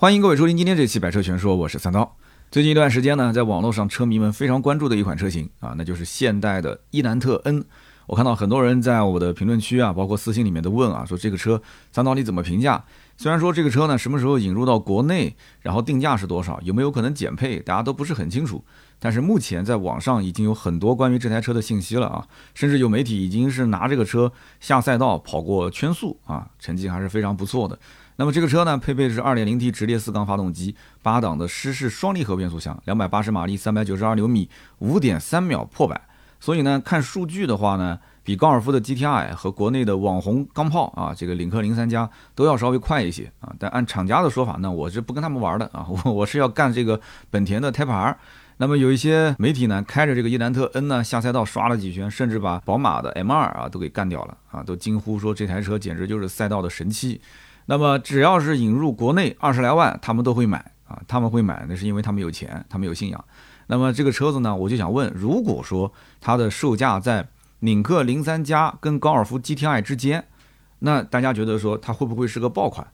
欢迎各位收听今天这期《百车全说》，我是三刀。最近一段时间呢，在网络上车迷们非常关注的一款车型啊，那就是现代的伊兰特 N。我看到很多人在我的评论区啊，包括私信里面都问啊，说这个车三刀你怎么评价？虽然说这个车呢什么时候引入到国内，然后定价是多少，有没有可能减配，大家都不是很清楚。但是目前在网上已经有很多关于这台车的信息了啊，甚至有媒体已经是拿这个车下赛道跑过圈速啊，成绩还是非常不错的。那么这个车呢，配备的是 2.0T 直列四缸发动机，八档的湿式双离合变速箱，280马力，392牛米，5.3秒破百。所以呢，看数据的话呢，比高尔夫的 GTI 和国内的网红钢炮啊，这个领克零三加都要稍微快一些啊。但按厂家的说法呢，我是不跟他们玩的啊，我 我是要干这个本田的胎盘。那么有一些媒体呢，开着这个伊兰特 N 呢下赛道刷了几圈，甚至把宝马的 M2 啊都给干掉了啊，都惊呼说这台车简直就是赛道的神器。那么只要是引入国内二十来万，他们都会买啊，他们会买，那是因为他们有钱，他们有信仰。那么这个车子呢，我就想问，如果说它的售价在领克零三加跟高尔夫 GTI 之间，那大家觉得说它会不会是个爆款？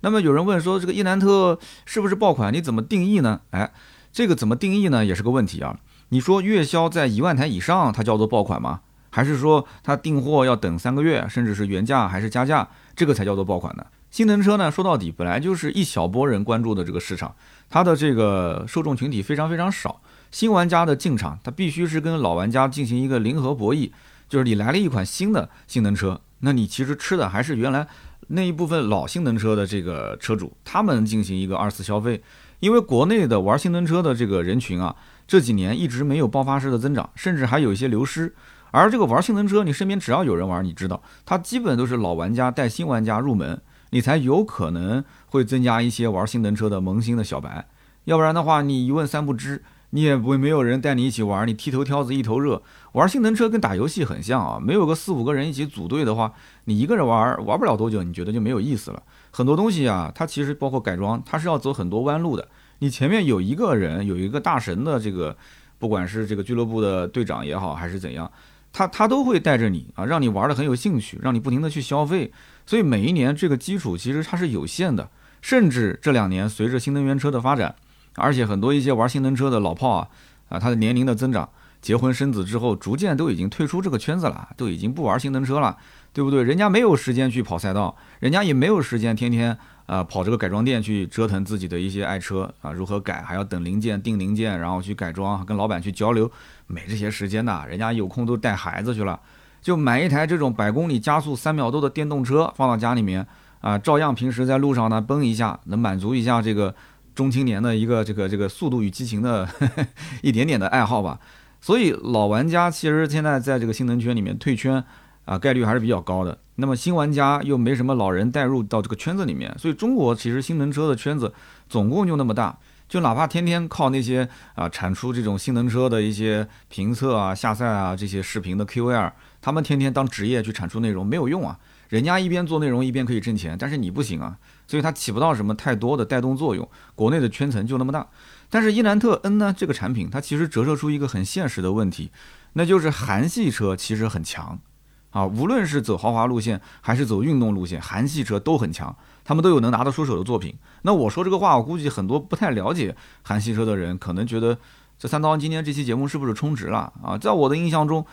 那么有人问说，这个伊兰特是不是爆款？你怎么定义呢？哎，这个怎么定义呢，也是个问题啊。你说月销在一万台以上，它叫做爆款吗？还是说它订货要等三个月，甚至是原价还是加价，这个才叫做爆款呢？性能车呢，说到底本来就是一小波人关注的这个市场，它的这个受众群体非常非常少。新玩家的进场，它必须是跟老玩家进行一个零和博弈，就是你来了一款新的性能车，那你其实吃的还是原来那一部分老性能车的这个车主，他们进行一个二次消费。因为国内的玩性能车的这个人群啊，这几年一直没有爆发式的增长，甚至还有一些流失。而这个玩性能车，你身边只要有人玩，你知道，它基本都是老玩家带新玩家入门。你才有可能会增加一些玩性能车的萌新的小白，要不然的话，你一问三不知，你也不会没有人带你一起玩，你剃头挑子一头热。玩性能车跟打游戏很像啊，没有个四五个人一起组队的话，你一个人玩玩不了多久，你觉得就没有意思了。很多东西啊，它其实包括改装，它是要走很多弯路的。你前面有一个人，有一个大神的这个，不管是这个俱乐部的队长也好，还是怎样，他他都会带着你啊，让你玩的很有兴趣，让你不停的去消费。所以每一年这个基础其实它是有限的，甚至这两年随着新能源车的发展，而且很多一些玩新能车的老炮啊，啊，他的年龄的增长，结婚生子之后，逐渐都已经退出这个圈子了，都已经不玩新能车了，对不对？人家没有时间去跑赛道，人家也没有时间天天啊跑这个改装店去折腾自己的一些爱车啊，如何改，还要等零件订零件，然后去改装，跟老板去交流，没这些时间呐，人家有空都带孩子去了。就买一台这种百公里加速三秒多的电动车放到家里面啊，照样平时在路上呢奔一下，能满足一下这个中青年的一个这个这个速度与激情的 一点点的爱好吧。所以老玩家其实现在在这个新能圈里面退圈啊概率还是比较高的。那么新玩家又没什么老人带入到这个圈子里面，所以中国其实新能车的圈子总共就那么大。就哪怕天天靠那些啊产出这种新能车的一些评测啊、下赛啊这些视频的 KOL，他们天天当职业去产出内容没有用啊。人家一边做内容一边可以挣钱，但是你不行啊，所以它起不到什么太多的带动作用。国内的圈层就那么大。但是伊兰特 N 呢这个产品，它其实折射出一个很现实的问题，那就是韩系车其实很强啊，无论是走豪华路线还是走运动路线，韩系车都很强。他们都有能拿得出手的作品。那我说这个话，我估计很多不太了解韩系车的人，可能觉得这三刀今天这期节目是不是充值了啊？在我的印象中，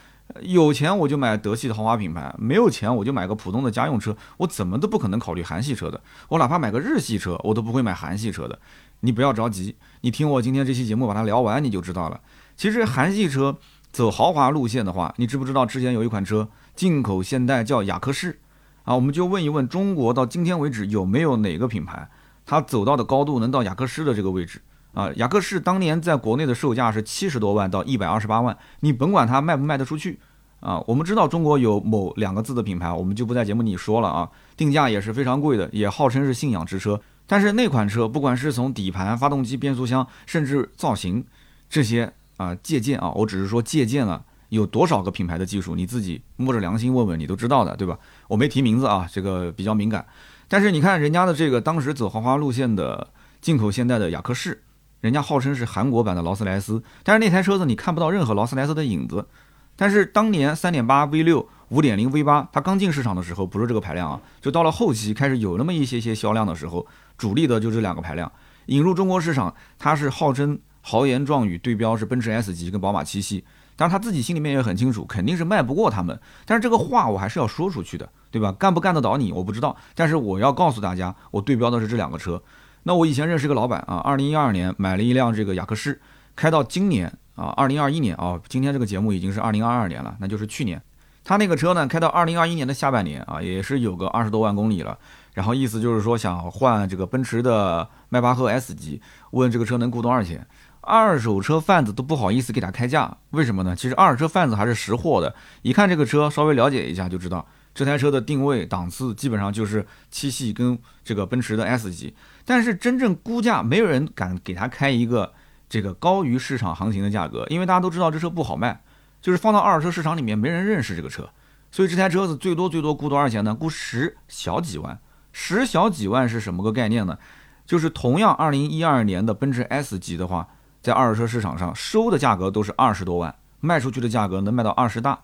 有钱我就买德系的豪华品牌，没有钱我就买个普通的家用车，我怎么都不可能考虑韩系车的。我哪怕买个日系车，我都不会买韩系车的。你不要着急，你听我今天这期节目把它聊完，你就知道了。其实韩系车走豪华路线的话，你知不知道之前有一款车进口现代叫雅克士？啊，我们就问一问中国到今天为止有没有哪个品牌，它走到的高度能到雅克士的这个位置啊？雅克士当年在国内的售价是七十多万到一百二十八万，你甭管它卖不卖得出去啊。我们知道中国有某两个字的品牌，我们就不在节目里说了啊，定价也是非常贵的，也号称是信仰之车。但是那款车不管是从底盘、发动机、变速箱，甚至造型这些啊借鉴啊，我只是说借鉴了。有多少个品牌的技术，你自己摸着良心问问，你都知道的，对吧？我没提名字啊，这个比较敏感。但是你看人家的这个当时走豪华路线的进口现代的雅克士，人家号称是韩国版的劳斯莱斯，但是那台车子你看不到任何劳斯莱斯的影子，但是当年三点八 V 六、五点零 V 八它刚进市场的时候不是这个排量啊，就到了后期开始有那么一些些销量的时候，主力的就这两个排量引入中国市场，它是号称豪言壮语对标是奔驰 S 级跟宝马七系。当然他自己心里面也很清楚，肯定是卖不过他们。但是这个话我还是要说出去的，对吧？干不干得倒你我不知道，但是我要告诉大家，我对标的是这两个车。那我以前认识个老板啊，二零一二年买了一辆这个雅克仕，开到今年啊，二零二一年啊，今天这个节目已经是二零二二年了，那就是去年。他那个车呢，开到二零二一年的下半年啊，也是有个二十多万公里了。然后意思就是说想换这个奔驰的迈巴赫 S 级，问这个车能估多少钱？二手车贩子都不好意思给他开价，为什么呢？其实二手车贩子还是识货的，一看这个车，稍微了解一下就知道，这台车的定位档次基本上就是七系跟这个奔驰的 S 级。但是真正估价，没有人敢给他开一个这个高于市场行情的价格，因为大家都知道这车不好卖，就是放到二手车市场里面没人认识这个车，所以这台车子最多最多估多少钱呢？估十小几万，十小几万是什么个概念呢？就是同样二零一二年的奔驰 S 级的话。在二手车市场上收的价格都是二十多万，卖出去的价格能卖到二十大，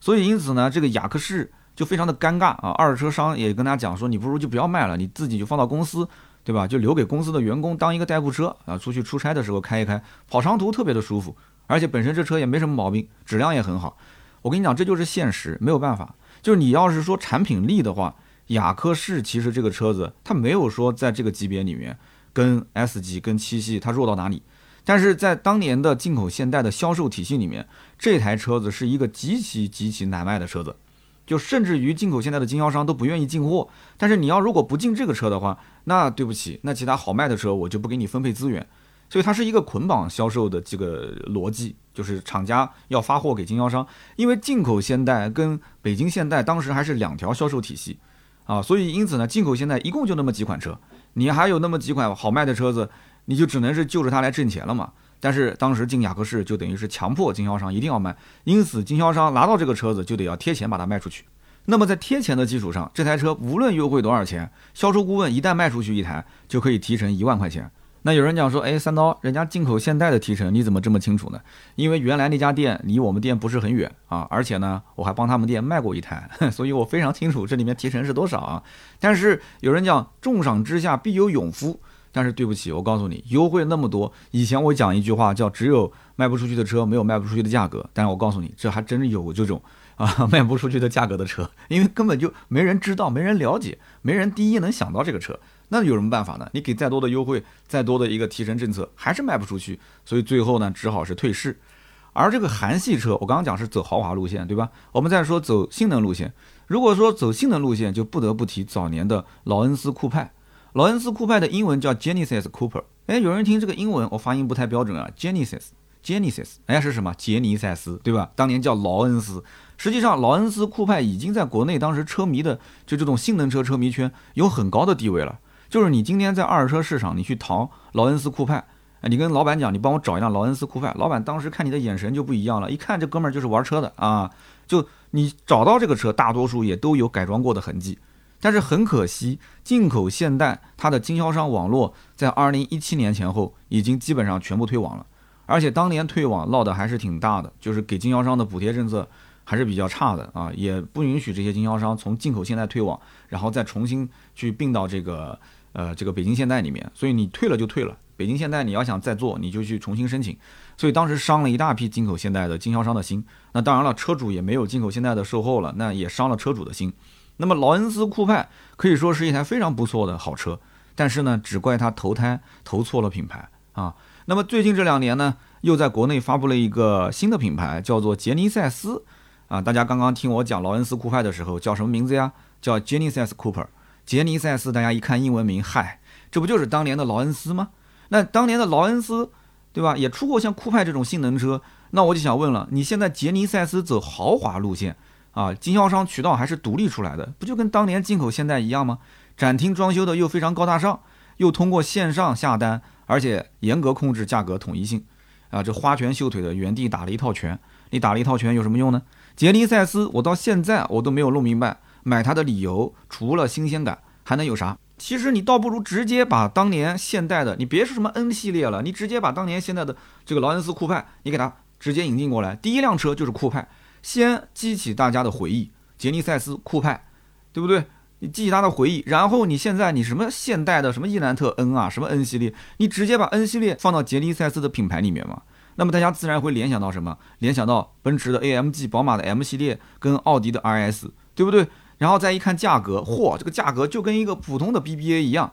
所以因此呢，这个雅克仕就非常的尴尬啊。二手车商也跟他讲说，你不如就不要卖了，你自己就放到公司，对吧？就留给公司的员工当一个代步车啊，出去出差的时候开一开，跑长途特别的舒服，而且本身这车也没什么毛病，质量也很好。我跟你讲，这就是现实，没有办法。就是你要是说产品力的话，雅克仕其实这个车子它没有说在这个级别里面跟 S 级跟七系它弱到哪里。但是在当年的进口现代的销售体系里面，这台车子是一个极其极其难卖的车子，就甚至于进口现代的经销商都不愿意进货。但是你要如果不进这个车的话，那对不起，那其他好卖的车我就不给你分配资源。所以它是一个捆绑销售的这个逻辑，就是厂家要发货给经销商，因为进口现代跟北京现代当时还是两条销售体系啊，所以因此呢，进口现代一共就那么几款车，你还有那么几款好卖的车子。你就只能是就着它来挣钱了嘛。但是当时进雅克士就等于是强迫经销商一定要卖，因此经销商拿到这个车子就得要贴钱把它卖出去。那么在贴钱的基础上，这台车无论优惠多少钱，销售顾问一旦卖出去一台就可以提成一万块钱。那有人讲说，哎，三刀，人家进口现代的提成你怎么这么清楚呢？因为原来那家店离我们店不是很远啊，而且呢我还帮他们店卖过一台，所以我非常清楚这里面提成是多少啊。但是有人讲，重赏之下必有勇夫。但是对不起，我告诉你，优惠那么多。以前我讲一句话叫“只有卖不出去的车，没有卖不出去的价格”。但是我告诉你，这还真是有这种啊 卖不出去的价格的车，因为根本就没人知道，没人了解，没人第一能想到这个车。那有什么办法呢？你给再多的优惠，再多的一个提成政策，还是卖不出去。所以最后呢，只好是退市。而这个韩系车，我刚刚讲是走豪华路线，对吧？我们再说走性能路线。如果说走性能路线，就不得不提早年的劳恩斯酷派。劳恩斯酷派的英文叫 Genesis Cooper，哎，有人听这个英文，我发音不太标准啊，Genesis，Genesis，哎，是什么？杰尼赛斯，对吧？当年叫劳恩斯，实际上劳恩斯酷派已经在国内当时车迷的就这种性能车车迷圈有很高的地位了。就是你今天在二手车市场，你去淘劳恩斯酷派，哎，你跟老板讲，你帮我找一辆劳恩斯酷派，老板当时看你的眼神就不一样了，一看这哥们儿就是玩车的啊，就你找到这个车，大多数也都有改装过的痕迹。但是很可惜，进口现代它的经销商网络在二零一七年前后已经基本上全部退网了，而且当年退网闹得还是挺大的，就是给经销商的补贴政策还是比较差的啊，也不允许这些经销商从进口现代退网，然后再重新去并到这个呃这个北京现代里面，所以你退了就退了，北京现代你要想再做，你就去重新申请，所以当时伤了一大批进口现代的经销商的心，那当然了，车主也没有进口现代的售后了，那也伤了车主的心。那么劳恩斯酷派可以说是一台非常不错的好车，但是呢，只怪它投胎投错了品牌啊。那么最近这两年呢，又在国内发布了一个新的品牌，叫做杰尼赛斯啊。大家刚刚听我讲劳恩斯酷派的时候，叫什么名字呀？叫 Genesis Cooper。杰尼赛斯，大家一看英文名，嗨，这不就是当年的劳恩斯吗？那当年的劳恩斯，对吧？也出过像酷派这种性能车。那我就想问了，你现在杰尼赛斯走豪华路线？啊，经销商渠道还是独立出来的，不就跟当年进口现代一样吗？展厅装修的又非常高大上，又通过线上下单，而且严格控制价格统一性。啊，这花拳绣腿的原地打了一套拳，你打了一套拳有什么用呢？杰尼赛斯，我到现在我都没有弄明白，买它的理由除了新鲜感还能有啥？其实你倒不如直接把当年现代的，你别说什么 N 系列了，你直接把当年现在的这个劳恩斯酷派，你给它直接引进过来，第一辆车就是酷派。先激起大家的回忆，杰尼赛斯酷派，对不对？你激起他的回忆，然后你现在你什么现代的什么伊兰特 N 啊，什么 N 系列，你直接把 N 系列放到杰尼赛斯的品牌里面嘛？那么大家自然会联想到什么？联想到奔驰的 AMG、宝马的 M 系列跟奥迪的 RS，对不对？然后再一看价格，嚯，这个价格就跟一个普通的 BBA 一样，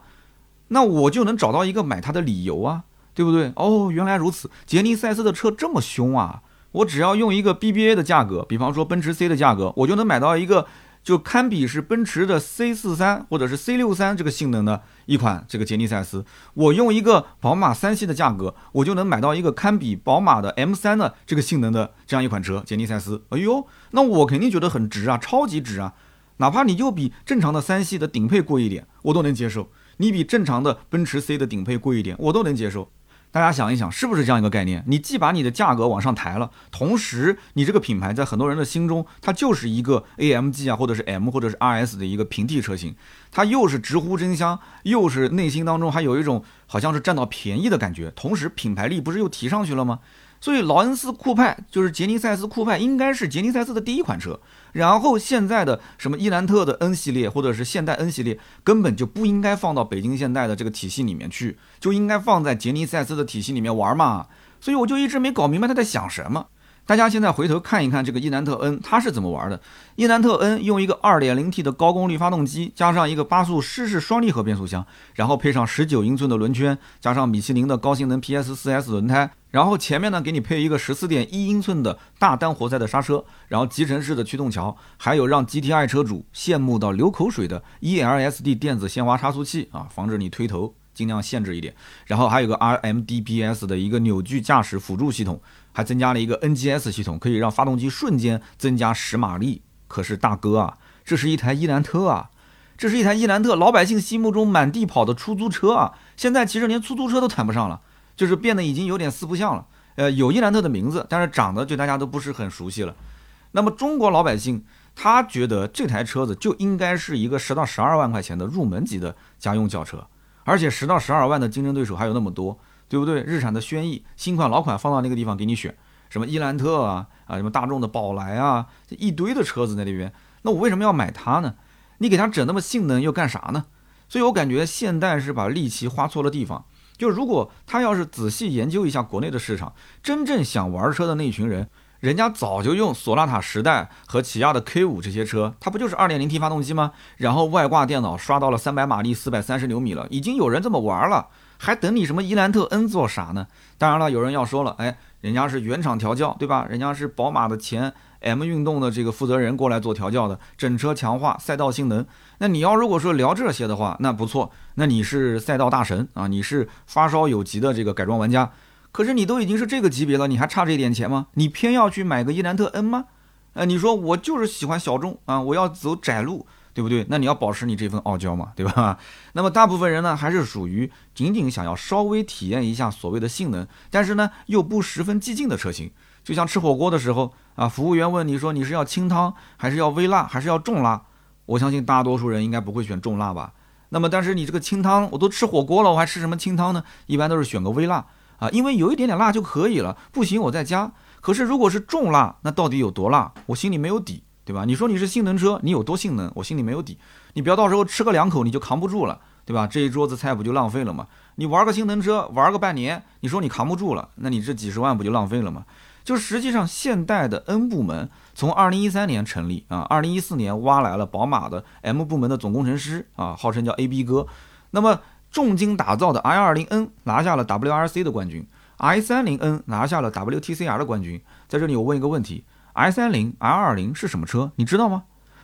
那我就能找到一个买它的理由啊，对不对？哦，原来如此，杰尼赛斯的车这么凶啊！我只要用一个 BBA 的价格，比方说奔驰 C 的价格，我就能买到一个。就堪比是奔驰的 C 四三或者是 C 六三这个性能的一款这个杰尼赛斯，我用一个宝马三系的价格，我就能买到一个堪比宝马的 M 三的这个性能的这样一款车杰尼赛斯。哎呦，那我肯定觉得很值啊，超级值啊！哪怕你就比正常的三系的顶配贵一点，我都能接受；你比正常的奔驰 C 的顶配贵一点，我都能接受。大家想一想，是不是这样一个概念？你既把你的价格往上抬了，同时你这个品牌在很多人的心中，它就是一个 AMG 啊，或者是 M 或者是 RS 的一个平替车型，它又是直呼真香，又是内心当中还有一种好像是占到便宜的感觉，同时品牌力不是又提上去了吗？所以劳恩斯酷派就是杰尼赛斯酷派，应该是杰尼赛斯的第一款车。然后现在的什么伊兰特的 N 系列或者是现代 N 系列，根本就不应该放到北京现代的这个体系里面去，就应该放在杰尼赛斯的体系里面玩嘛。所以我就一直没搞明白他在想什么。大家现在回头看一看这个伊兰特 N，它是怎么玩的？伊兰特 N 用一个 2.0T 的高功率发动机，加上一个八速湿式双离合变速箱，然后配上19英寸的轮圈，加上米其林的高性能 PS4S 轮胎，然后前面呢给你配一个14.1英寸的大单活塞的刹车，然后集成式的驱动桥，还有让 GTI 车主羡慕到流口水的 eLSD 电子限滑差速器啊，防止你推头。尽量限制一点，然后还有个 RMDPS 的一个扭矩驾驶辅助系统，还增加了一个 NGS 系统，可以让发动机瞬间增加十马力。可是大哥啊，这是一台伊兰特啊，这是一台伊兰特，老百姓心目中满地跑的出租车啊，现在其实连出租车都谈不上了，就是变得已经有点四不像了。呃，有伊兰特的名字，但是长得对大家都不是很熟悉了。那么中国老百姓他觉得这台车子就应该是一个十到十二万块钱的入门级的家用轿车。而且十到十二万的竞争对手还有那么多，对不对？日产的轩逸，新款老款放到那个地方给你选，什么伊兰特啊啊，什么大众的宝来啊，一堆的车子在那边。那我为什么要买它呢？你给它整那么性能又干啥呢？所以我感觉现代是把力气花错了地方。就如果他要是仔细研究一下国内的市场，真正想玩车的那群人。人家早就用索纳塔时代和起亚的 K 五这些车，它不就是 2.0T 发动机吗？然后外挂电脑刷到了300马力、430牛米了，已经有人这么玩了，还等你什么伊兰特 N 做啥呢？当然了，有人要说了，哎，人家是原厂调教，对吧？人家是宝马的前 M 运动的这个负责人过来做调教的，整车强化、赛道性能。那你要如果说聊这些的话，那不错，那你是赛道大神啊，你是发烧友级的这个改装玩家。可是你都已经是这个级别了，你还差这点钱吗？你偏要去买个伊兰特 N 吗？呃，你说我就是喜欢小众啊，我要走窄路，对不对？那你要保持你这份傲娇嘛，对吧？那么大部分人呢，还是属于仅仅想要稍微体验一下所谓的性能，但是呢又不十分激进的车型。就像吃火锅的时候啊，服务员问你说你是要清汤还是要微辣还是要重辣？我相信大多数人应该不会选重辣吧。那么但是你这个清汤，我都吃火锅了，我还吃什么清汤呢？一般都是选个微辣。啊，因为有一点点辣就可以了，不行我再加。可是如果是重辣，那到底有多辣？我心里没有底，对吧？你说你是性能车，你有多性能？我心里没有底。你不要到时候吃个两口你就扛不住了，对吧？这一桌子菜不就浪费了吗？你玩个性能车玩个半年，你说你扛不住了，那你这几十万不就浪费了吗？就实际上现代的 N 部门从二零一三年成立啊，二零一四年挖来了宝马的 M 部门的总工程师啊，号称叫 AB 哥，那么。重金打造的 i20N 拿下了 WRC 的冠军，i30N 拿下了 WTCR 的冠军。在这里我问一个问题：i30、i20 是什么车？你知道吗？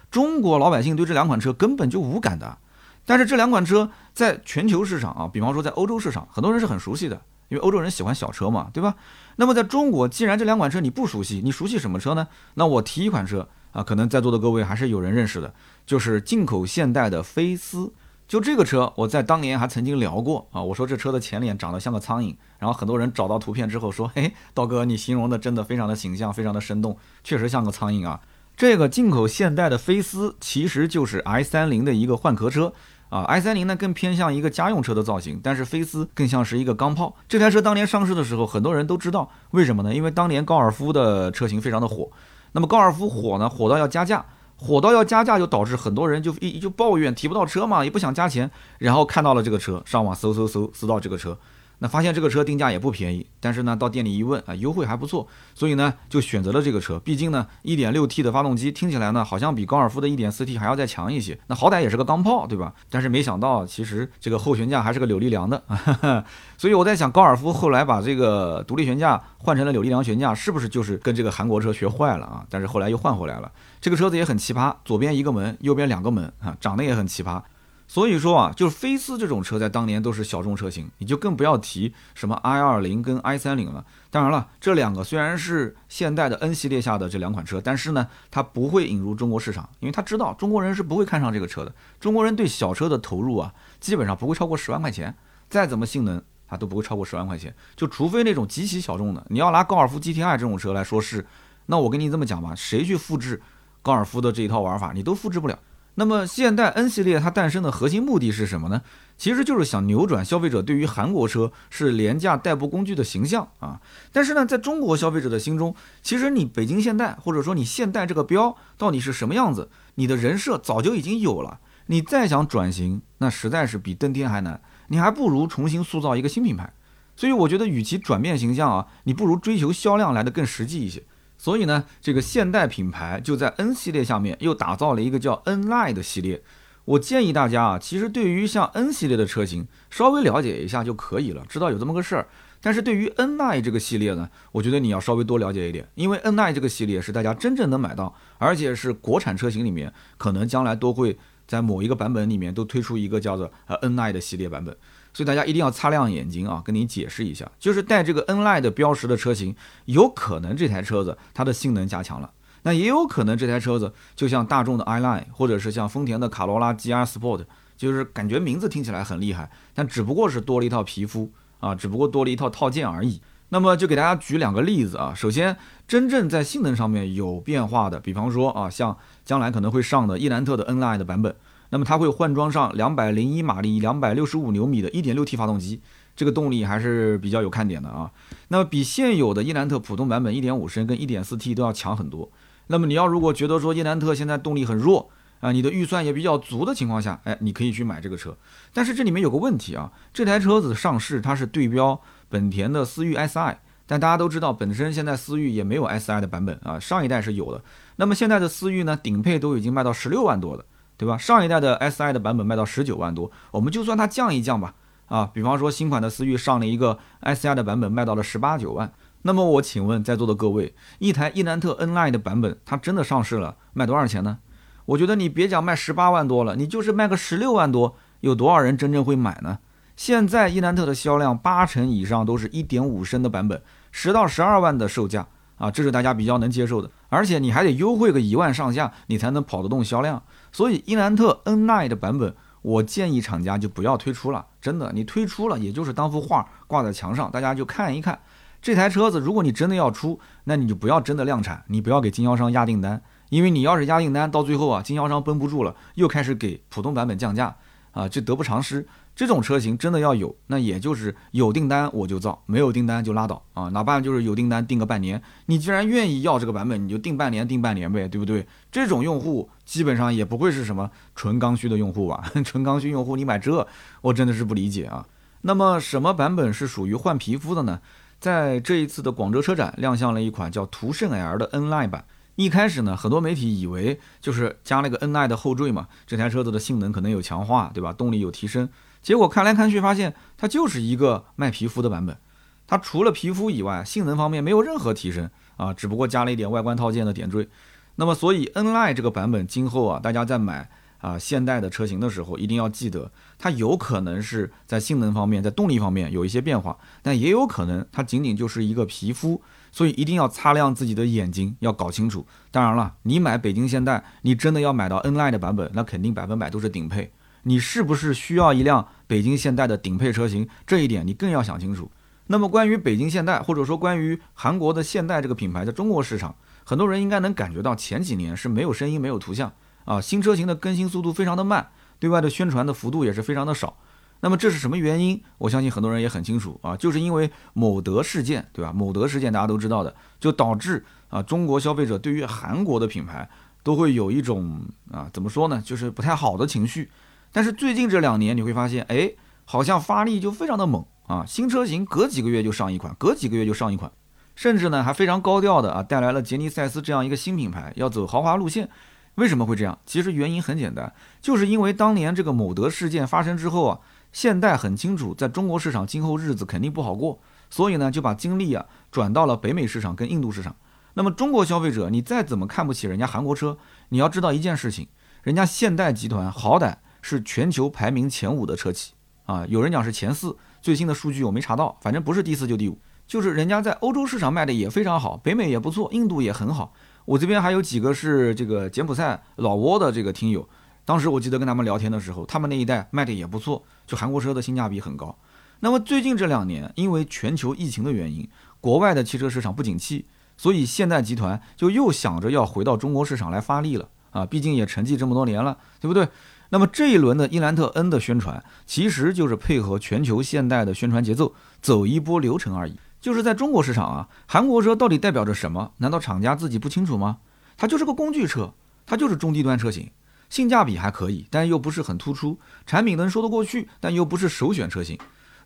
中国老百姓对这两款车根本就无感的，但是这两款车在全球市场啊，比方说在欧洲市场，很多人是很熟悉的，因为欧洲人喜欢小车嘛，对吧？那么在中国，既然这两款车你不熟悉，你熟悉什么车呢？那我提一款车啊，可能在座的各位还是有人认识的，就是进口现代的菲斯。就这个车，我在当年还曾经聊过啊。我说这车的前脸长得像个苍蝇，然后很多人找到图片之后说：“嘿，道哥，你形容的真的非常的形象，非常的生动，确实像个苍蝇啊。”这个进口现代的菲斯其实就是 i 三零的一个换壳车啊。i 三零呢更偏向一个家用车的造型，但是飞思更像是一个钢炮。这台车当年上市的时候，很多人都知道为什么呢？因为当年高尔夫的车型非常的火。那么高尔夫火呢，火到要加价，火到要加价，就导致很多人就一就抱怨提不到车嘛，也不想加钱，然后看到了这个车，上网搜搜搜，搜到这个车。那发现这个车定价也不便宜，但是呢，到店里一问啊，优惠还不错，所以呢，就选择了这个车。毕竟呢，1.6T 的发动机听起来呢，好像比高尔夫的 1.4T 还要再强一些。那好歹也是个钢炮，对吧？但是没想到，其实这个后悬架还是个扭力梁的。所以我在想，高尔夫后来把这个独立悬架换成了扭力梁悬架，是不是就是跟这个韩国车学坏了啊？但是后来又换回来了。这个车子也很奇葩，左边一个门，右边两个门啊，长得也很奇葩。所以说啊，就是菲斯这种车在当年都是小众车型，你就更不要提什么 i 二零跟 i 三零了。当然了，这两个虽然是现代的 N 系列下的这两款车，但是呢，它不会引入中国市场，因为他知道中国人是不会看上这个车的。中国人对小车的投入啊，基本上不会超过十万块钱，再怎么性能啊都不会超过十万块钱。就除非那种极其小众的，你要拿高尔夫 GTI 这种车来说事，那我跟你这么讲吧，谁去复制高尔夫的这一套玩法，你都复制不了。那么现代 N 系列它诞生的核心目的是什么呢？其实就是想扭转消费者对于韩国车是廉价代步工具的形象啊。但是呢，在中国消费者的心中，其实你北京现代或者说你现代这个标到底是什么样子，你的人设早就已经有了。你再想转型，那实在是比登天还难。你还不如重新塑造一个新品牌。所以我觉得，与其转变形象啊，你不如追求销量来的更实际一些。所以呢，这个现代品牌就在 N 系列下面又打造了一个叫 N Line 的系列。我建议大家啊，其实对于像 N 系列的车型，稍微了解一下就可以了，知道有这么个事儿。但是对于 N Line 这个系列呢，我觉得你要稍微多了解一点，因为 N Line 这个系列是大家真正能买到，而且是国产车型里面可能将来都会在某一个版本里面都推出一个叫做呃 N Line 的系列版本。所以大家一定要擦亮眼睛啊！跟你解释一下，就是带这个 N Line 的标识的车型，有可能这台车子它的性能加强了，那也有可能这台车子就像大众的 i Line，或者是像丰田的卡罗拉 GR Sport，就是感觉名字听起来很厉害，但只不过是多了一套皮肤啊，只不过多了一套套件而已。那么就给大家举两个例子啊，首先真正在性能上面有变化的，比方说啊，像将来可能会上的伊兰特的 N Line 的版本。那么它会换装上两百零一马力、两百六十五牛米的 1.6T 发动机，这个动力还是比较有看点的啊。那么比现有的伊兰特普通版本1.5升跟 1.4T 都要强很多。那么你要如果觉得说伊兰特现在动力很弱啊，你的预算也比较足的情况下，哎，你可以去买这个车。但是这里面有个问题啊，这台车子上市它是对标本田的思域 Si，但大家都知道本身现在思域也没有 Si 的版本啊，上一代是有的。那么现在的思域呢，顶配都已经卖到十六万多了。对吧？上一代的 S I 的版本卖到十九万多，我们就算它降一降吧。啊，比方说新款的思域上了一个 S I 的版本，卖到了十八九万。那么我请问在座的各位，一台伊兰特 N Line 的版本，它真的上市了，卖多少钱呢？我觉得你别讲卖十八万多了，你就是卖个十六万多，有多少人真正会买呢？现在伊兰特的销量八成以上都是一点五升的版本，十到十二万的售价啊，这是大家比较能接受的。而且你还得优惠个一万上下，你才能跑得动销量。所以伊兰特 N Nine 的版本，我建议厂家就不要推出了。真的，你推出了，也就是当幅画挂在墙上，大家就看一看。这台车子，如果你真的要出，那你就不要真的量产，你不要给经销商压订单，因为你要是压订单，到最后啊，经销商绷不住了，又开始给普通版本降价，啊，这得不偿失。这种车型真的要有，那也就是有订单我就造，没有订单就拉倒啊！哪怕就是有订单订个半年，你既然愿意要这个版本，你就订半年订半年呗，对不对？这种用户基本上也不会是什么纯刚需的用户吧？纯刚需用户你买这，我真的是不理解啊！那么什么版本是属于换皮肤的呢？在这一次的广州车展亮相了一款叫途胜 L 的 N Line 版。一开始呢，很多媒体以为就是加了个 N Line 的后缀嘛，这台车子的性能可能有强化，对吧？动力有提升。结果看来看去发现，它就是一个卖皮肤的版本，它除了皮肤以外，性能方面没有任何提升啊，只不过加了一点外观套件的点缀。那么，所以 N l i 这个版本今后啊，大家在买啊现代的车型的时候，一定要记得，它有可能是在性能方面、在动力方面有一些变化，但也有可能它仅仅就是一个皮肤，所以一定要擦亮自己的眼睛，要搞清楚。当然了，你买北京现代，你真的要买到 N l i 的版本，那肯定百分百都是顶配。你是不是需要一辆北京现代的顶配车型？这一点你更要想清楚。那么关于北京现代，或者说关于韩国的现代这个品牌在中国市场，很多人应该能感觉到前几年是没有声音、没有图像啊，新车型的更新速度非常的慢，对外的宣传的幅度也是非常的少。那么这是什么原因？我相信很多人也很清楚啊，就是因为某德事件，对吧？某德事件大家都知道的，就导致啊中国消费者对于韩国的品牌都会有一种啊怎么说呢，就是不太好的情绪。但是最近这两年你会发现，哎，好像发力就非常的猛啊，新车型隔几个月就上一款，隔几个月就上一款，甚至呢还非常高调的啊带来了杰尼赛斯这样一个新品牌，要走豪华路线。为什么会这样？其实原因很简单，就是因为当年这个某德事件发生之后啊。现代很清楚，在中国市场今后日子肯定不好过，所以呢就把精力啊转到了北美市场跟印度市场。那么中国消费者，你再怎么看不起人家韩国车，你要知道一件事情，人家现代集团好歹是全球排名前五的车企啊，有人讲是前四，最新的数据我没查到，反正不是第四就第五，就是人家在欧洲市场卖的也非常好，北美也不错，印度也很好。我这边还有几个是这个柬埔寨老挝的这个听友。当时我记得跟他们聊天的时候，他们那一代卖的也不错，就韩国车的性价比很高。那么最近这两年，因为全球疫情的原因，国外的汽车市场不景气，所以现代集团就又想着要回到中国市场来发力了啊！毕竟也沉寂这么多年了，对不对？那么这一轮的伊兰特 N 的宣传，其实就是配合全球现代的宣传节奏，走一波流程而已。就是在中国市场啊，韩国车到底代表着什么？难道厂家自己不清楚吗？它就是个工具车，它就是中低端车型。性价比还可以，但又不是很突出，产品能说得过去，但又不是首选车型。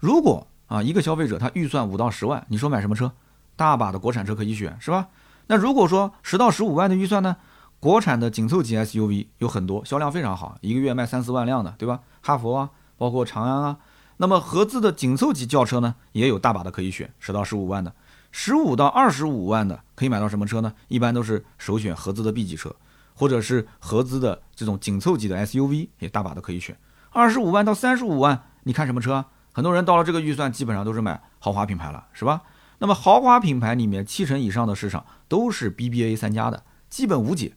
如果啊，一个消费者他预算五到十万，你说买什么车？大把的国产车可以选，是吧？那如果说十到十五万的预算呢？国产的紧凑级 SUV 有很多，销量非常好，一个月卖三四万辆的，对吧？哈佛啊，包括长安啊。那么合资的紧凑级轿车呢，也有大把的可以选，十到十五万的，十五到二十五万的可以买到什么车呢？一般都是首选合资的 B 级车。或者是合资的这种紧凑级的 SUV 也大把的可以选，二十五万到三十五万，你看什么车？很多人到了这个预算，基本上都是买豪华品牌了，是吧？那么豪华品牌里面七成以上的市场都是 BBA 三家的，基本无解。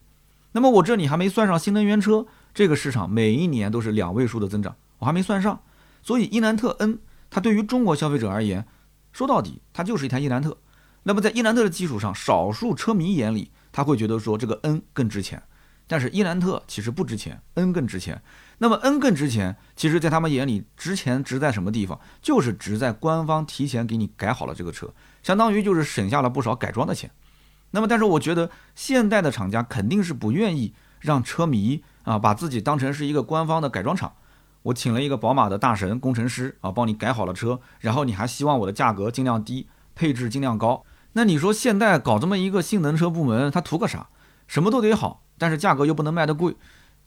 那么我这里还没算上新能源车，这个市场每一年都是两位数的增长，我还没算上。所以伊兰特 N 它对于中国消费者而言，说到底它就是一台伊兰特。那么在伊兰特的基础上，少数车迷眼里他会觉得说这个 N 更值钱。但是伊兰特其实不值钱，N 更值钱。那么 N 更值钱，其实在他们眼里值钱值在什么地方？就是值在官方提前给你改好了这个车，相当于就是省下了不少改装的钱。那么，但是我觉得现代的厂家肯定是不愿意让车迷啊把自己当成是一个官方的改装厂。我请了一个宝马的大神工程师啊，帮你改好了车，然后你还希望我的价格尽量低，配置尽量高。那你说现代搞这么一个性能车部门，他图个啥？什么都得好。但是价格又不能卖得贵，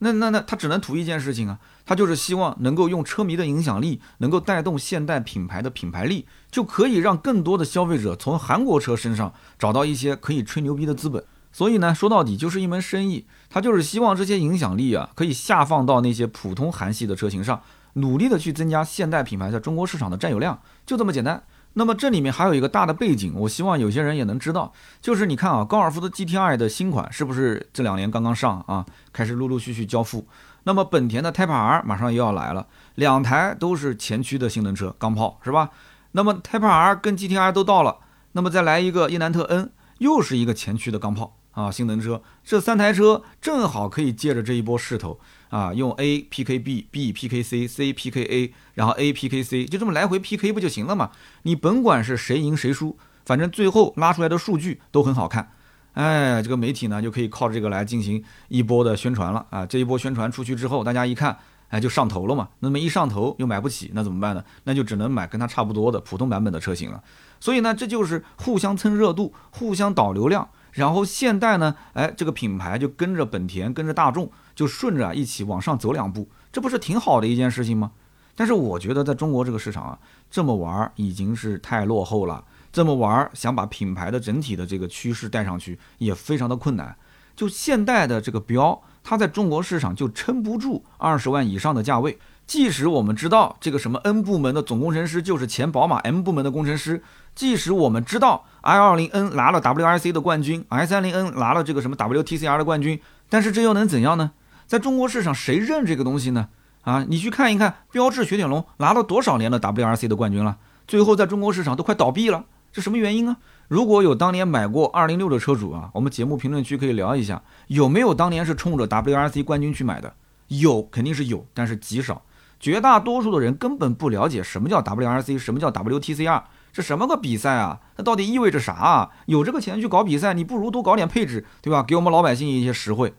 那那那他只能图一件事情啊，他就是希望能够用车迷的影响力，能够带动现代品牌的品牌力，就可以让更多的消费者从韩国车身上找到一些可以吹牛逼的资本。所以呢，说到底就是一门生意，他就是希望这些影响力啊，可以下放到那些普通韩系的车型上，努力的去增加现代品牌在中国市场的占有量，就这么简单。那么这里面还有一个大的背景，我希望有些人也能知道，就是你看啊，高尔夫的 GTI 的新款是不是这两年刚刚上啊，开始陆陆续续交付。那么本田的 Type R 马上又要来了，两台都是前驱的性能车，钢炮是吧？那么 Type R 跟 GTI 都到了，那么再来一个伊兰特 N，又是一个前驱的钢炮啊，性能车，这三台车正好可以借着这一波势头。啊，用 A P K B，B P K C，C P K A，然后 A P K C，就这么来回 P K 不就行了嘛？你甭管是谁赢谁输，反正最后拉出来的数据都很好看。哎，这个媒体呢就可以靠这个来进行一波的宣传了啊！这一波宣传出去之后，大家一看，哎，就上头了嘛。那么一上头又买不起，那怎么办呢？那就只能买跟它差不多的普通版本的车型了。所以呢，这就是互相蹭热度，互相导流量。然后现代呢，哎，这个品牌就跟着本田，跟着大众。就顺着一起往上走两步，这不是挺好的一件事情吗？但是我觉得在中国这个市场啊，这么玩已经是太落后了。这么玩想把品牌的整体的这个趋势带上去，也非常的困难。就现代的这个标，它在中国市场就撑不住二十万以上的价位。即使我们知道这个什么 N 部门的总工程师就是前宝马 M 部门的工程师，即使我们知道 i20N 拿了 WRC 的冠军，i30N 拿了这个什么 WTCR 的冠军，但是这又能怎样呢？在中国市场，谁认这个东西呢？啊，你去看一看，标致雪铁龙拿了多少年的 WRC 的冠军了？最后在中国市场都快倒闭了，这什么原因啊？如果有当年买过206的车主啊，我们节目评论区可以聊一下，有没有当年是冲着 WRC 冠军去买的？有，肯定是有，但是极少。绝大多数的人根本不了解什么叫 WRC，什么叫 WTCR，这什么个比赛啊？那到底意味着啥啊？有这个钱去搞比赛，你不如多搞点配置，对吧？给我们老百姓一些实惠。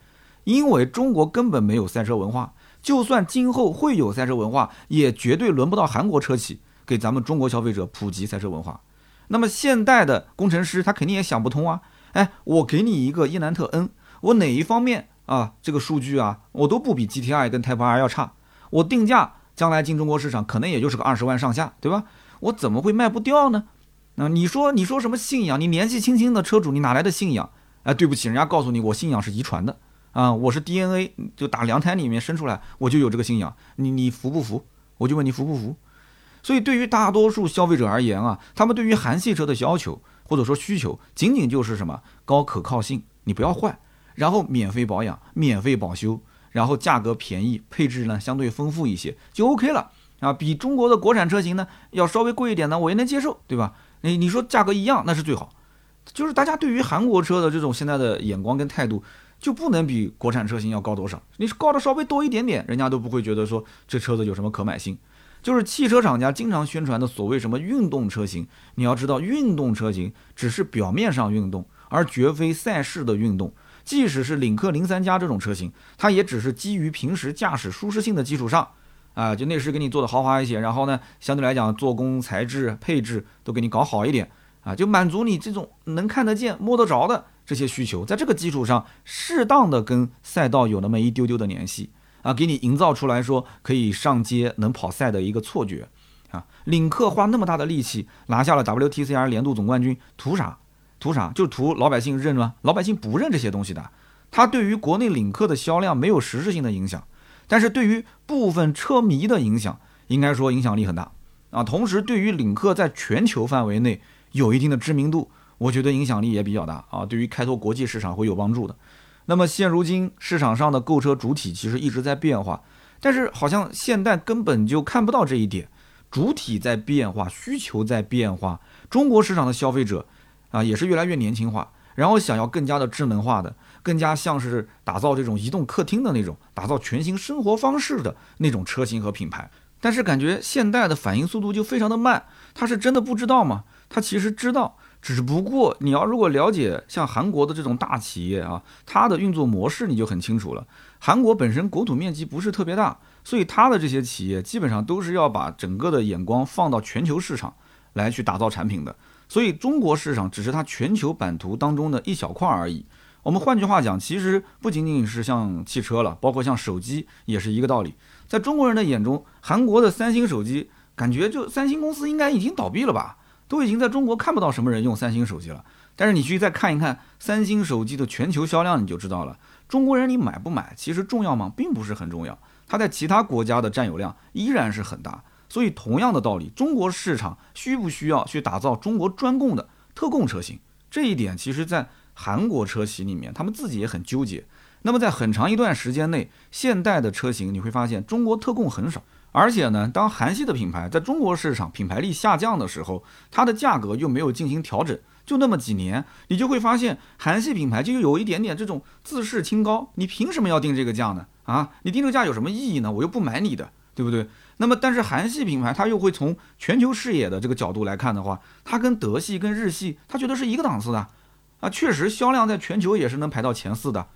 因为中国根本没有赛车文化，就算今后会有赛车文化，也绝对轮不到韩国车企给咱们中国消费者普及赛车文化。那么现代的工程师他肯定也想不通啊！哎，我给你一个伊兰特 N，我哪一方面啊这个数据啊我都不比 GTI 跟 Type R 要差，我定价将来进中国市场可能也就是个二十万上下，对吧？我怎么会卖不掉呢？那你说你说什么信仰？你年纪轻轻的车主，你哪来的信仰？哎，对不起，人家告诉你我信仰是遗传的。啊，我是 DNA，就打娘胎里面生出来，我就有这个信仰。你你服不服？我就问你服不服？所以对于大多数消费者而言啊，他们对于韩系车的要求或者说需求，仅仅就是什么高可靠性，你不要坏，然后免费保养、免费保修，然后价格便宜，配置呢相对丰富一些就 OK 了啊。比中国的国产车型呢要稍微贵一点呢，我也能接受，对吧？你你说价格一样，那是最好。就是大家对于韩国车的这种现在的眼光跟态度。就不能比国产车型要高多少？你是高的稍微多一点点，人家都不会觉得说这车子有什么可买性。就是汽车厂家经常宣传的所谓什么运动车型，你要知道，运动车型只是表面上运动，而绝非赛事的运动。即使是领克零三加这种车型，它也只是基于平时驾驶舒适性的基础上，啊，就内饰给你做的豪华一些，然后呢，相对来讲做工、材质、配置都给你搞好一点，啊，就满足你这种能看得见、摸得着的。这些需求在这个基础上，适当的跟赛道有那么一丢丢的联系啊，给你营造出来说可以上街能跑赛的一个错觉啊。领克花那么大的力气拿下了 WTCR 年度总冠军，图啥？图啥？就图老百姓认吗？老百姓不认这些东西的。它对于国内领克的销量没有实质性的影响，但是对于部分车迷的影响，应该说影响力很大啊。同时，对于领克在全球范围内有一定的知名度。我觉得影响力也比较大啊，对于开拓国际市场会有帮助的。那么现如今市场上的购车主体其实一直在变化，但是好像现代根本就看不到这一点。主体在变化，需求在变化，中国市场的消费者啊也是越来越年轻化，然后想要更加的智能化的，更加像是打造这种移动客厅的那种，打造全新生活方式的那种车型和品牌。但是感觉现代的反应速度就非常的慢，他是真的不知道吗？他其实知道。只不过你要如果了解像韩国的这种大企业啊，它的运作模式你就很清楚了。韩国本身国土面积不是特别大，所以它的这些企业基本上都是要把整个的眼光放到全球市场来去打造产品的。所以中国市场只是它全球版图当中的一小块而已。我们换句话讲，其实不仅仅是像汽车了，包括像手机也是一个道理。在中国人的眼中，韩国的三星手机感觉就三星公司应该已经倒闭了吧？都已经在中国看不到什么人用三星手机了，但是你去再看一看三星手机的全球销量，你就知道了。中国人你买不买其实重要吗？并不是很重要，它在其他国家的占有量依然是很大。所以同样的道理，中国市场需不需要去打造中国专供的特供车型？这一点其实，在韩国车企里面，他们自己也很纠结。那么在很长一段时间内，现代的车型你会发现中国特供很少。而且呢，当韩系的品牌在中国市场品牌力下降的时候，它的价格又没有进行调整，就那么几年，你就会发现韩系品牌就有一点点这种自视清高。你凭什么要定这个价呢？啊，你定这个价有什么意义呢？我又不买你的，对不对？那么，但是韩系品牌它又会从全球视野的这个角度来看的话，它跟德系、跟日系，它觉得是一个档次的，啊，确实销量在全球也是能排到前四的。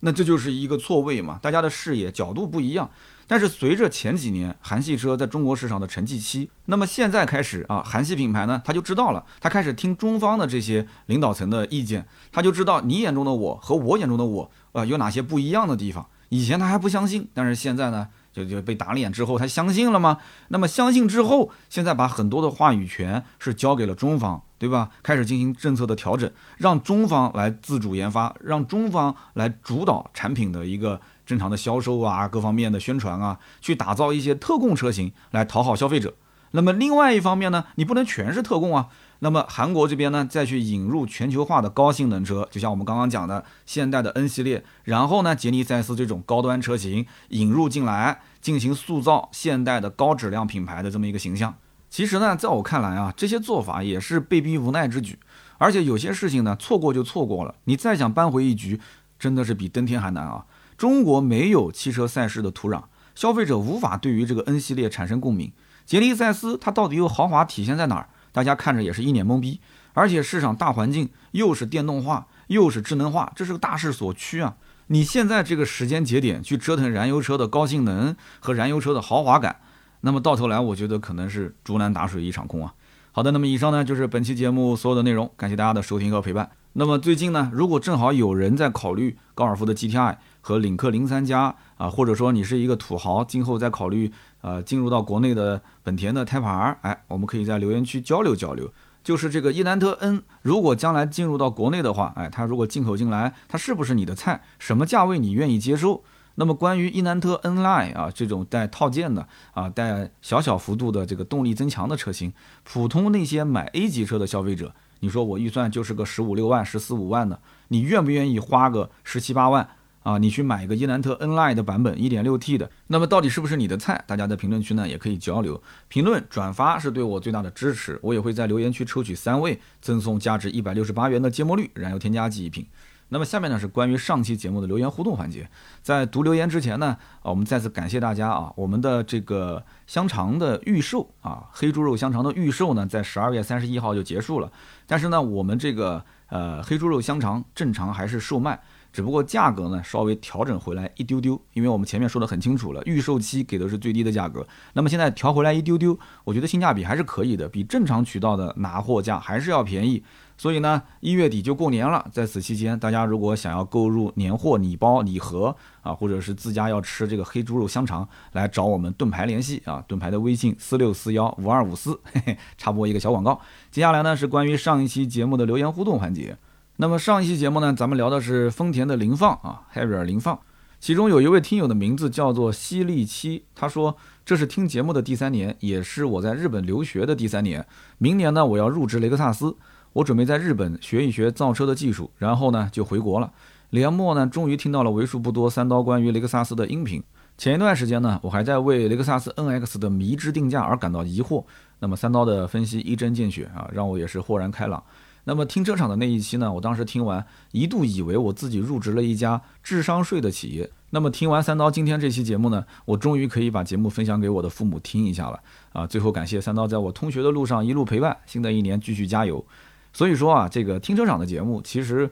那这就是一个错位嘛，大家的视野角度不一样。但是随着前几年韩系车在中国市场的沉寂期，那么现在开始啊，韩系品牌呢他就知道了，他开始听中方的这些领导层的意见，他就知道你眼中的我和我眼中的我啊有哪些不一样的地方。以前他还不相信，但是现在呢？就就被打脸之后，他相信了吗？那么相信之后，现在把很多的话语权是交给了中方，对吧？开始进行政策的调整，让中方来自主研发，让中方来主导产品的一个正常的销售啊，各方面的宣传啊，去打造一些特供车型来讨好消费者。那么另外一方面呢，你不能全是特供啊。那么韩国这边呢，再去引入全球化的高性能车，就像我们刚刚讲的现代的 N 系列，然后呢，杰尼赛斯这种高端车型引入进来，进行塑造现代的高质量品牌的这么一个形象。其实呢，在我看来啊，这些做法也是被逼无奈之举。而且有些事情呢，错过就错过了，你再想扳回一局，真的是比登天还难啊！中国没有汽车赛事的土壤，消费者无法对于这个 N 系列产生共鸣。杰尼赛斯它到底又豪华体现在哪儿？大家看着也是一脸懵逼。而且市场大环境又是电动化，又是智能化，这是个大势所趋啊！你现在这个时间节点去折腾燃油车的高性能和燃油车的豪华感，那么到头来我觉得可能是竹篮打水一场空啊！好的，那么以上呢就是本期节目所有的内容，感谢大家的收听和陪伴。那么最近呢，如果正好有人在考虑高尔夫的 GTI 和领克零三加啊，或者说你是一个土豪，今后再考虑呃进入到国内的本田的胎盘儿，哎，我们可以在留言区交流交流。就是这个伊兰特 N，如果将来进入到国内的话，哎，它如果进口进来，它是不是你的菜？什么价位你愿意接受？那么关于伊兰特 N Line 啊，这种带套件的啊，带小小幅度的这个动力增强的车型，普通那些买 A 级车的消费者。你说我预算就是个十五六万、十四五万的，你愿不愿意花个十七八万啊？你去买一个伊兰特 N Line 的版本，一点六 T 的，那么到底是不是你的菜？大家在评论区呢也可以交流，评论转发是对我最大的支持，我也会在留言区抽取三位，赠送价值一百六十八元的芥末绿燃油添加剂一瓶。那么下面呢是关于上期节目的留言互动环节，在读留言之前呢，啊，我们再次感谢大家啊，我们的这个香肠的预售啊，黑猪肉香肠的预售呢，在十二月三十一号就结束了，但是呢，我们这个呃黑猪肉香肠正常还是售卖。只不过价格呢稍微调整回来一丢丢，因为我们前面说的很清楚了，预售期给的是最低的价格，那么现在调回来一丢丢，我觉得性价比还是可以的，比正常渠道的拿货价还是要便宜。所以呢，一月底就过年了，在此期间，大家如果想要购入年货礼包礼盒啊，或者是自家要吃这个黑猪肉香肠，来找我们盾牌联系啊，盾牌的微信四六四幺五二五四，嘿嘿，插播一个小广告。接下来呢是关于上一期节目的留言互动环节。那么上一期节目呢，咱们聊的是丰田的凌放啊，Harrier 凌放，其中有一位听友的名字叫做西利七，他说这是听节目的第三年，也是我在日本留学的第三年。明年呢，我要入职雷克萨斯，我准备在日本学一学造车的技术，然后呢就回国了。年末呢，终于听到了为数不多三刀关于雷克萨斯的音频。前一段时间呢，我还在为雷克萨斯 NX 的迷之定价而感到疑惑，那么三刀的分析一针见血啊，让我也是豁然开朗。那么停车场的那一期呢，我当时听完，一度以为我自己入职了一家智商税的企业。那么听完三刀今天这期节目呢，我终于可以把节目分享给我的父母听一下了啊！最后感谢三刀在我通学的路上一路陪伴，新的一年继续加油。所以说啊，这个停车场的节目其实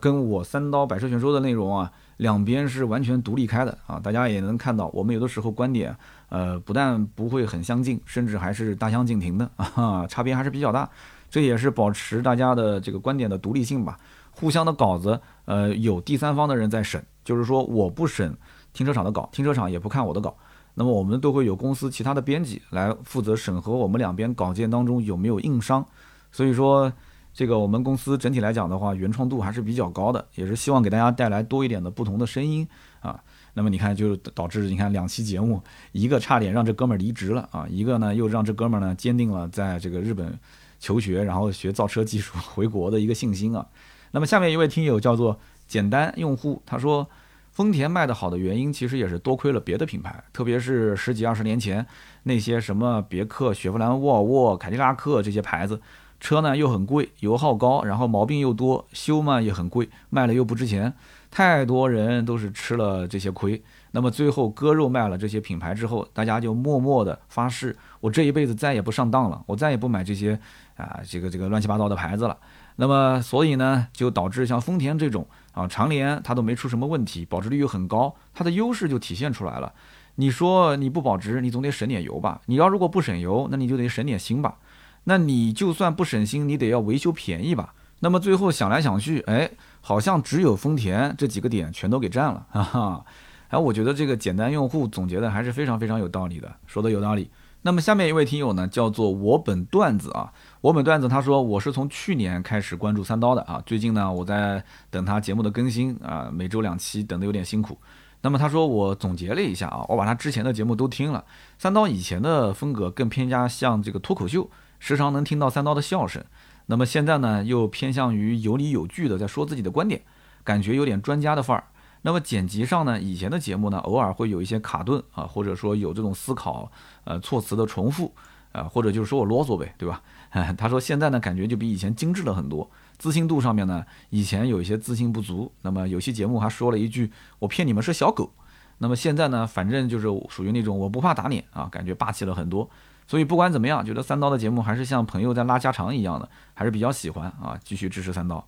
跟我三刀百车全说的内容啊，两边是完全独立开的啊！大家也能看到，我们有的时候观点呃不但不会很相近，甚至还是大相径庭的啊，差别还是比较大。这也是保持大家的这个观点的独立性吧。互相的稿子，呃，有第三方的人在审，就是说我不审停车场的稿，停车场也不看我的稿。那么我们都会有公司其他的编辑来负责审核我们两边稿件当中有没有硬伤。所以说，这个我们公司整体来讲的话，原创度还是比较高的，也是希望给大家带来多一点的不同的声音啊。那么你看，就导致你看两期节目，一个差点让这哥们儿离职了啊，一个呢又让这哥们儿呢坚定了在这个日本。求学，然后学造车技术，回国的一个信心啊。那么下面一位听友叫做简单用户，他说，丰田卖得好的原因，其实也是多亏了别的品牌，特别是十几二十年前那些什么别克、雪佛兰、沃尔沃、凯迪拉克这些牌子，车呢又很贵，油耗高，然后毛病又多，修嘛也很贵，卖了又不值钱，太多人都是吃了这些亏。那么最后割肉卖了这些品牌之后，大家就默默的发誓，我这一辈子再也不上当了，我再也不买这些。啊，这个这个乱七八糟的牌子了，那么所以呢，就导致像丰田这种啊，长联它都没出什么问题，保值率又很高，它的优势就体现出来了。你说你不保值，你总得省点油吧？你要如果不省油，那你就得省点心吧？那你就算不省心，你得要维修便宜吧？那么最后想来想去，哎，好像只有丰田这几个点全都给占了，哈哈。哎，我觉得这个简单用户总结的还是非常非常有道理的，说的有道理。那么下面一位听友呢，叫做我本段子啊。我本段子他说我是从去年开始关注三刀的啊，最近呢我在等他节目的更新啊，每周两期等的有点辛苦。那么他说我总结了一下啊，我把他之前的节目都听了，三刀以前的风格更偏加像这个脱口秀，时常能听到三刀的笑声。那么现在呢又偏向于有理有据的在说自己的观点，感觉有点专家的范儿。那么剪辑上呢，以前的节目呢偶尔会有一些卡顿啊，或者说有这种思考呃措辞的重复啊，或者就是说我啰嗦呗，对吧？他说现在呢，感觉就比以前精致了很多，自信度上面呢，以前有一些自信不足。那么有些节目还说了一句“我骗你们是小狗”，那么现在呢，反正就是属于那种我不怕打脸啊，感觉霸气了很多。所以不管怎么样，觉得三刀的节目还是像朋友在拉家常一样的，还是比较喜欢啊，继续支持三刀。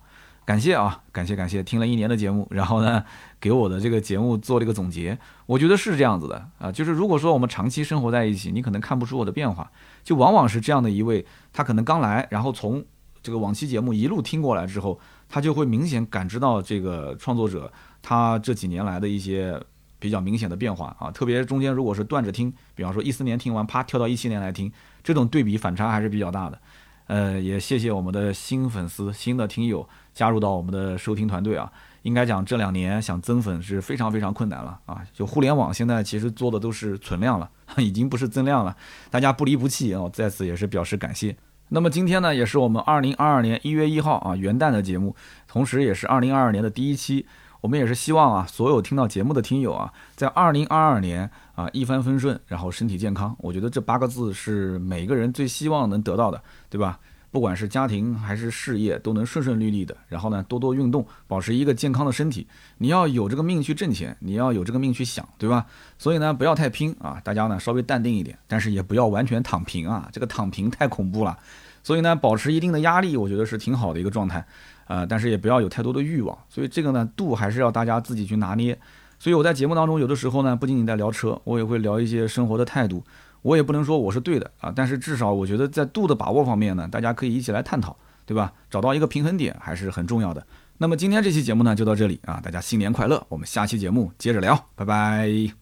感谢啊，感谢感谢，听了一年的节目，然后呢，给我的这个节目做了一个总结，我觉得是这样子的啊，就是如果说我们长期生活在一起，你可能看不出我的变化，就往往是这样的一位，他可能刚来，然后从这个往期节目一路听过来之后，他就会明显感知到这个创作者他这几年来的一些比较明显的变化啊，特别中间如果是断着听，比方说一四年听完，啪跳到一七年来听，这种对比反差还是比较大的。呃，也谢谢我们的新粉丝、新的听友加入到我们的收听团队啊。应该讲这两年想增粉是非常非常困难了啊。就互联网现在其实做的都是存量了，已经不是增量了。大家不离不弃啊，在此也是表示感谢。那么今天呢，也是我们二零二二年一月一号啊元旦的节目，同时也是二零二二年的第一期。我们也是希望啊，所有听到节目的听友啊，在二零二二年啊一帆风顺，然后身体健康。我觉得这八个字是每个人最希望能得到的，对吧？不管是家庭还是事业，都能顺顺利利的。然后呢，多多运动，保持一个健康的身体。你要有这个命去挣钱，你要有这个命去想，对吧？所以呢，不要太拼啊，大家呢稍微淡定一点，但是也不要完全躺平啊，这个躺平太恐怖了。所以呢，保持一定的压力，我觉得是挺好的一个状态。呃，但是也不要有太多的欲望，所以这个呢度还是要大家自己去拿捏。所以我在节目当中有的时候呢，不仅仅在聊车，我也会聊一些生活的态度。我也不能说我是对的啊，但是至少我觉得在度的把握方面呢，大家可以一起来探讨，对吧？找到一个平衡点还是很重要的。那么今天这期节目呢就到这里啊，大家新年快乐！我们下期节目接着聊，拜拜。